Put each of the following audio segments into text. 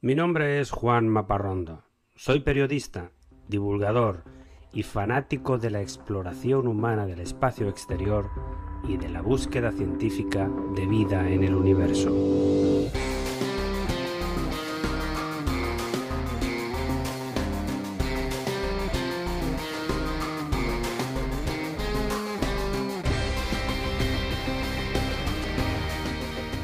Mi nombre es Juan Maparrondo. Soy periodista, divulgador y fanático de la exploración humana del espacio exterior y de la búsqueda científica de vida en el universo.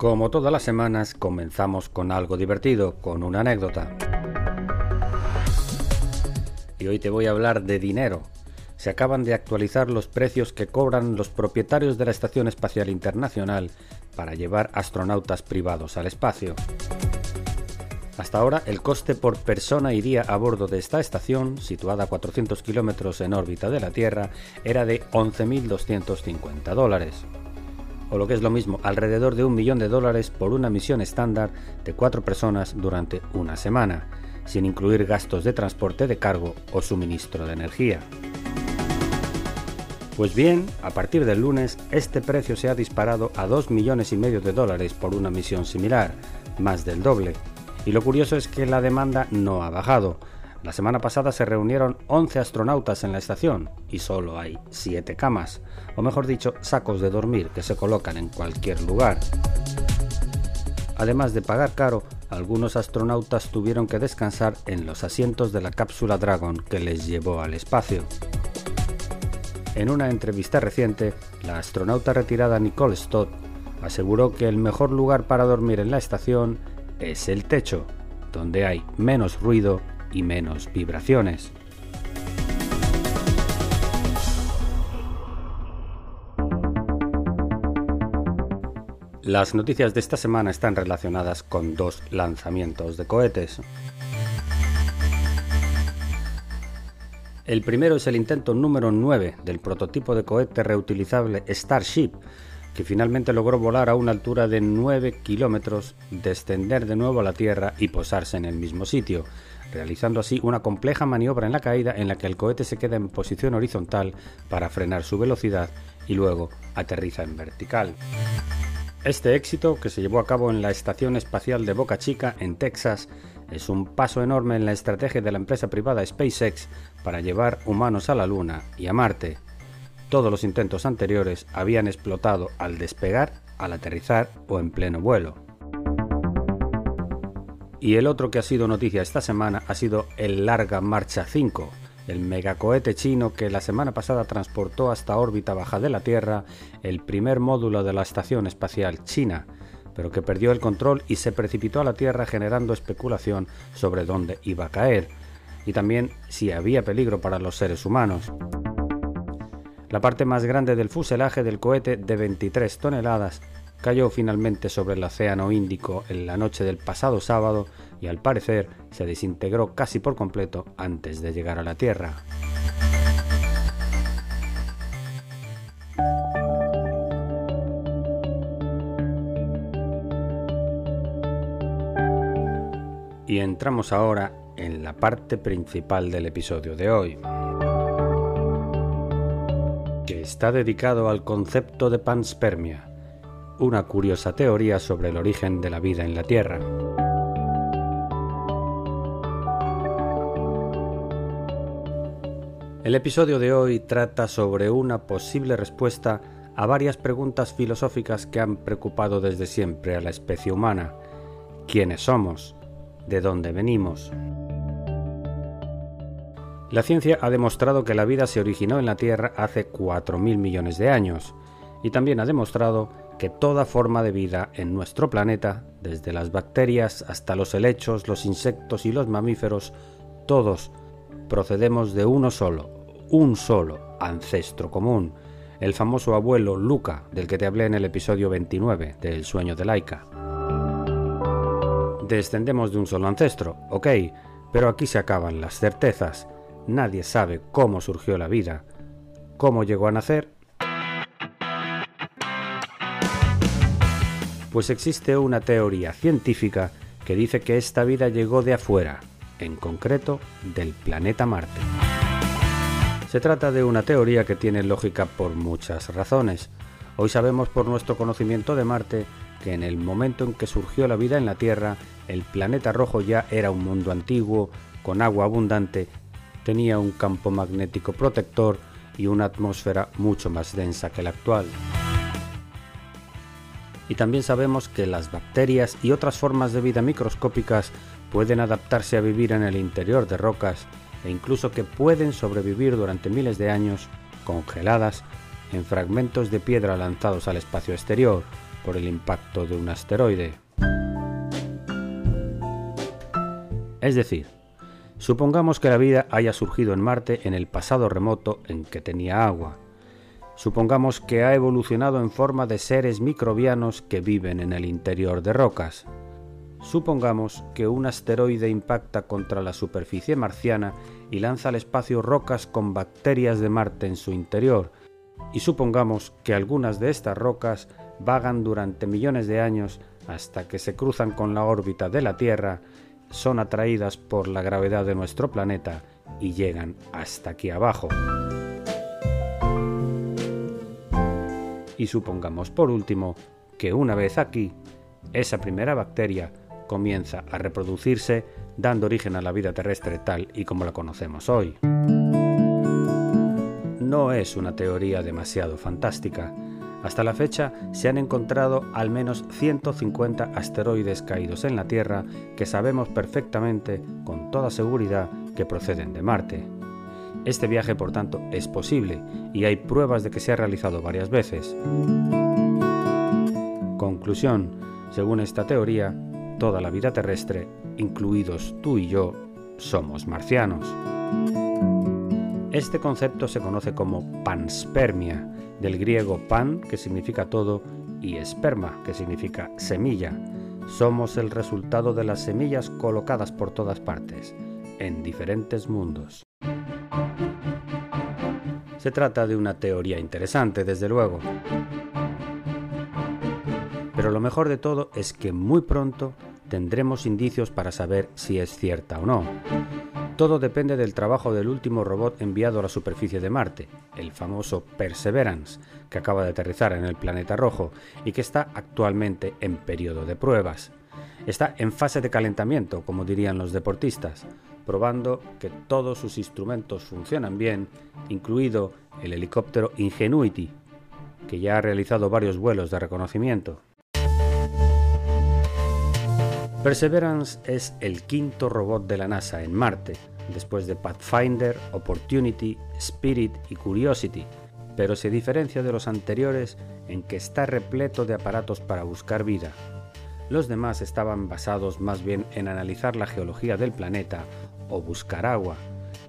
Como todas las semanas, comenzamos con algo divertido, con una anécdota. Y hoy te voy a hablar de dinero. Se acaban de actualizar los precios que cobran los propietarios de la Estación Espacial Internacional para llevar astronautas privados al espacio. Hasta ahora, el coste por persona y día a bordo de esta estación, situada a 400 kilómetros en órbita de la Tierra, era de 11.250 dólares o lo que es lo mismo, alrededor de un millón de dólares por una misión estándar de cuatro personas durante una semana, sin incluir gastos de transporte de cargo o suministro de energía. Pues bien, a partir del lunes, este precio se ha disparado a 2 millones y medio de dólares por una misión similar, más del doble. Y lo curioso es que la demanda no ha bajado, la semana pasada se reunieron 11 astronautas en la estación y solo hay 7 camas, o mejor dicho, sacos de dormir que se colocan en cualquier lugar. Además de pagar caro, algunos astronautas tuvieron que descansar en los asientos de la cápsula Dragon que les llevó al espacio. En una entrevista reciente, la astronauta retirada Nicole Stott aseguró que el mejor lugar para dormir en la estación es el techo, donde hay menos ruido y menos vibraciones. Las noticias de esta semana están relacionadas con dos lanzamientos de cohetes. El primero es el intento número 9 del prototipo de cohete reutilizable Starship, que finalmente logró volar a una altura de 9 kilómetros, descender de nuevo a la Tierra y posarse en el mismo sitio, realizando así una compleja maniobra en la caída en la que el cohete se queda en posición horizontal para frenar su velocidad y luego aterriza en vertical. Este éxito, que se llevó a cabo en la Estación Espacial de Boca Chica, en Texas, es un paso enorme en la estrategia de la empresa privada SpaceX para llevar humanos a la Luna y a Marte. Todos los intentos anteriores habían explotado al despegar, al aterrizar o en pleno vuelo. Y el otro que ha sido noticia esta semana ha sido el Larga Marcha 5, el megacohete chino que la semana pasada transportó hasta órbita baja de la Tierra el primer módulo de la Estación Espacial China, pero que perdió el control y se precipitó a la Tierra generando especulación sobre dónde iba a caer y también si había peligro para los seres humanos. La parte más grande del fuselaje del cohete de 23 toneladas cayó finalmente sobre el Océano Índico en la noche del pasado sábado y al parecer se desintegró casi por completo antes de llegar a la Tierra. Y entramos ahora en la parte principal del episodio de hoy, está dedicado al concepto de panspermia, una curiosa teoría sobre el origen de la vida en la Tierra. El episodio de hoy trata sobre una posible respuesta a varias preguntas filosóficas que han preocupado desde siempre a la especie humana. ¿Quiénes somos? ¿De dónde venimos? La ciencia ha demostrado que la vida se originó en la Tierra hace 4.000 millones de años y también ha demostrado que toda forma de vida en nuestro planeta, desde las bacterias hasta los helechos, los insectos y los mamíferos, todos, procedemos de uno solo, un solo ancestro común, el famoso abuelo Luca, del que te hablé en el episodio 29 del sueño de Laika. Descendemos de un solo ancestro, ok, pero aquí se acaban las certezas. Nadie sabe cómo surgió la vida, cómo llegó a nacer. Pues existe una teoría científica que dice que esta vida llegó de afuera, en concreto del planeta Marte. Se trata de una teoría que tiene lógica por muchas razones. Hoy sabemos por nuestro conocimiento de Marte que en el momento en que surgió la vida en la Tierra, el planeta rojo ya era un mundo antiguo, con agua abundante, tenía un campo magnético protector y una atmósfera mucho más densa que la actual. Y también sabemos que las bacterias y otras formas de vida microscópicas pueden adaptarse a vivir en el interior de rocas e incluso que pueden sobrevivir durante miles de años congeladas en fragmentos de piedra lanzados al espacio exterior por el impacto de un asteroide. Es decir, supongamos que la vida haya surgido en Marte en el pasado remoto en que tenía agua. Supongamos que ha evolucionado en forma de seres microbianos que viven en el interior de rocas. Supongamos que un asteroide impacta contra la superficie marciana y lanza al espacio rocas con bacterias de Marte en su interior, y supongamos que algunas de estas rocas vagan durante millones de años hasta que se cruzan con la órbita de la Tierra, son atraídas por la gravedad de nuestro planeta y llegan hasta aquí abajo. Y supongamos por último que una vez aquí, esa primera bacteria comienza a reproducirse dando origen a la vida terrestre tal y como la conocemos hoy. No es una teoría demasiado fantástica. Hasta la fecha se han encontrado al menos 150 asteroides caídos en la Tierra que sabemos perfectamente, con toda seguridad, que proceden de Marte. Este viaje, por tanto, es posible y hay pruebas de que se ha realizado varias veces. Conclusión. Según esta teoría, toda la vida terrestre, incluidos tú y yo, somos marcianos. Este concepto se conoce como panspermia, del griego pan, que significa todo, y esperma, que significa semilla. Somos el resultado de las semillas colocadas por todas partes, en diferentes mundos. Se trata de una teoría interesante, desde luego. Pero lo mejor de todo es que muy pronto tendremos indicios para saber si es cierta o no. Todo depende del trabajo del último robot enviado a la superficie de Marte, el famoso Perseverance, que acaba de aterrizar en el planeta rojo y que está actualmente en periodo de pruebas. Está en fase de calentamiento, como dirían los deportistas, probando que todos sus instrumentos funcionan bien, incluido el helicóptero Ingenuity, que ya ha realizado varios vuelos de reconocimiento. Perseverance es el quinto robot de la NASA en Marte, después de Pathfinder, Opportunity, Spirit y Curiosity, pero se diferencia de los anteriores en que está repleto de aparatos para buscar vida. Los demás estaban basados más bien en analizar la geología del planeta o buscar agua,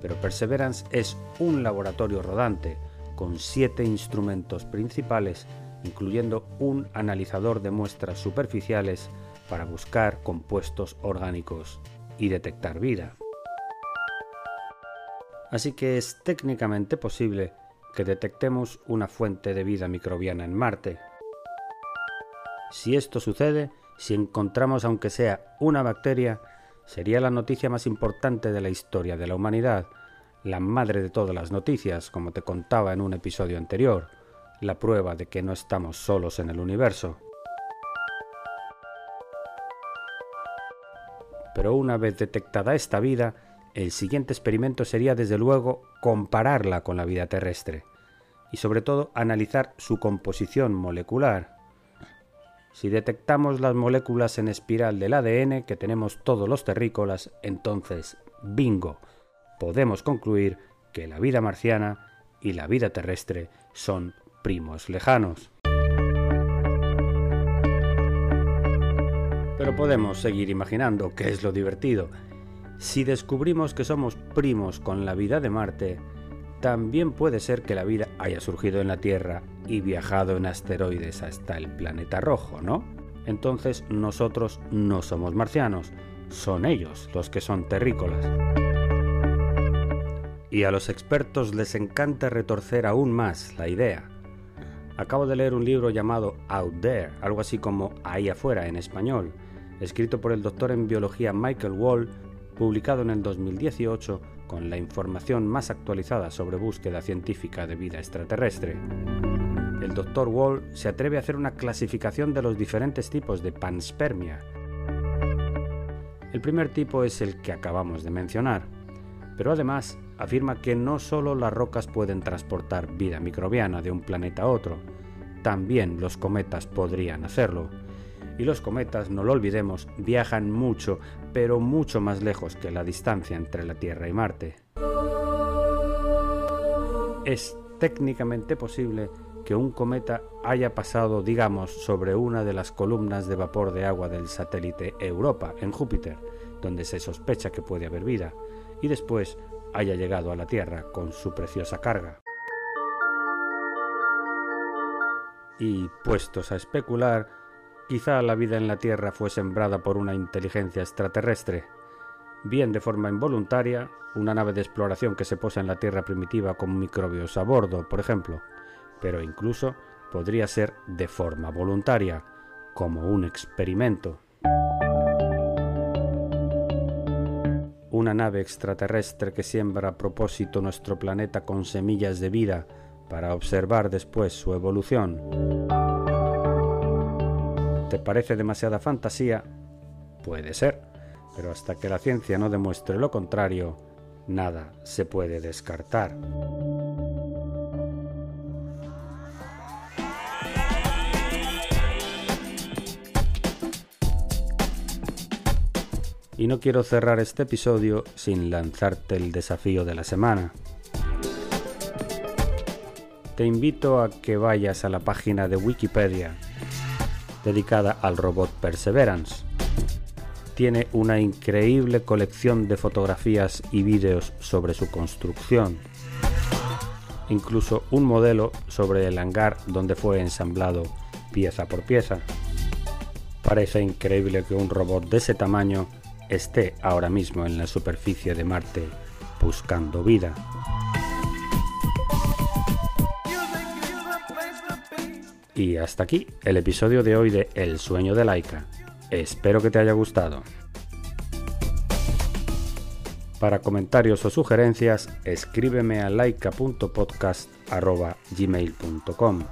pero Perseverance es un laboratorio rodante con siete instrumentos principales, incluyendo un analizador de muestras superficiales, para buscar compuestos orgánicos y detectar vida. Así que es técnicamente posible que detectemos una fuente de vida microbiana en Marte. Si esto sucede, si encontramos aunque sea una bacteria, sería la noticia más importante de la historia de la humanidad, la madre de todas las noticias, como te contaba en un episodio anterior, la prueba de que no estamos solos en el universo. Pero una vez detectada esta vida, el siguiente experimento sería desde luego compararla con la vida terrestre y sobre todo analizar su composición molecular. Si detectamos las moléculas en espiral del ADN que tenemos todos los terrícolas, entonces, bingo, podemos concluir que la vida marciana y la vida terrestre son primos lejanos. Pero podemos seguir imaginando qué es lo divertido. Si descubrimos que somos primos con la vida de Marte, también puede ser que la vida haya surgido en la Tierra y viajado en asteroides hasta el planeta rojo, ¿no? Entonces nosotros no somos marcianos, son ellos los que son terrícolas. Y a los expertos les encanta retorcer aún más la idea. Acabo de leer un libro llamado Out There, algo así como Ahí afuera en español, escrito por el doctor en biología Michael Wall, publicado en el 2018 con la información más actualizada sobre búsqueda científica de vida extraterrestre. El doctor Wall se atreve a hacer una clasificación de los diferentes tipos de panspermia. El primer tipo es el que acabamos de mencionar, pero además afirma que no solo las rocas pueden transportar vida microbiana de un planeta a otro, también los cometas podrían hacerlo y los cometas, no lo olvidemos, viajan mucho, pero mucho más lejos que la distancia entre la Tierra y Marte. Es técnicamente posible que un cometa haya pasado, digamos, sobre una de las columnas de vapor de agua del satélite Europa en Júpiter, donde se sospecha que puede haber vida, y después haya llegado a la Tierra con su preciosa carga. Y puestos a especular, Quizá la vida en la Tierra fue sembrada por una inteligencia extraterrestre, bien de forma involuntaria, una nave de exploración que se posa en la Tierra primitiva con microbios a bordo, por ejemplo, pero incluso podría ser de forma voluntaria, como un experimento. Una nave extraterrestre que siembra a propósito nuestro planeta con semillas de vida para observar después su evolución. ¿Te parece demasiada fantasía? Puede ser, pero hasta que la ciencia no demuestre lo contrario, nada se puede descartar. Y no quiero cerrar este episodio sin lanzarte el desafío de la semana. Te invito a que vayas a la página de Wikipedia dedicada al robot Perseverance. Tiene una increíble colección de fotografías y vídeos sobre su construcción, incluso un modelo sobre el hangar donde fue ensamblado pieza por pieza. Parece increíble que un robot de ese tamaño esté ahora mismo en la superficie de Marte buscando vida. Y hasta aquí el episodio de hoy de El sueño de Laika. Espero que te haya gustado. Para comentarios o sugerencias, escríbeme a laika.podcast.gmail.com.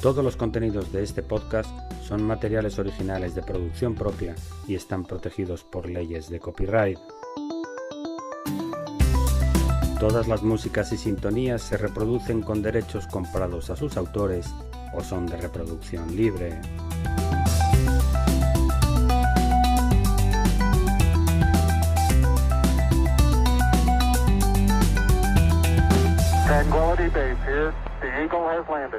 Todos los contenidos de este podcast son materiales originales de producción propia y están protegidos por leyes de copyright. Todas las músicas y sintonías se reproducen con derechos comprados a sus autores o son de reproducción libre. Tranquility Base Eagle.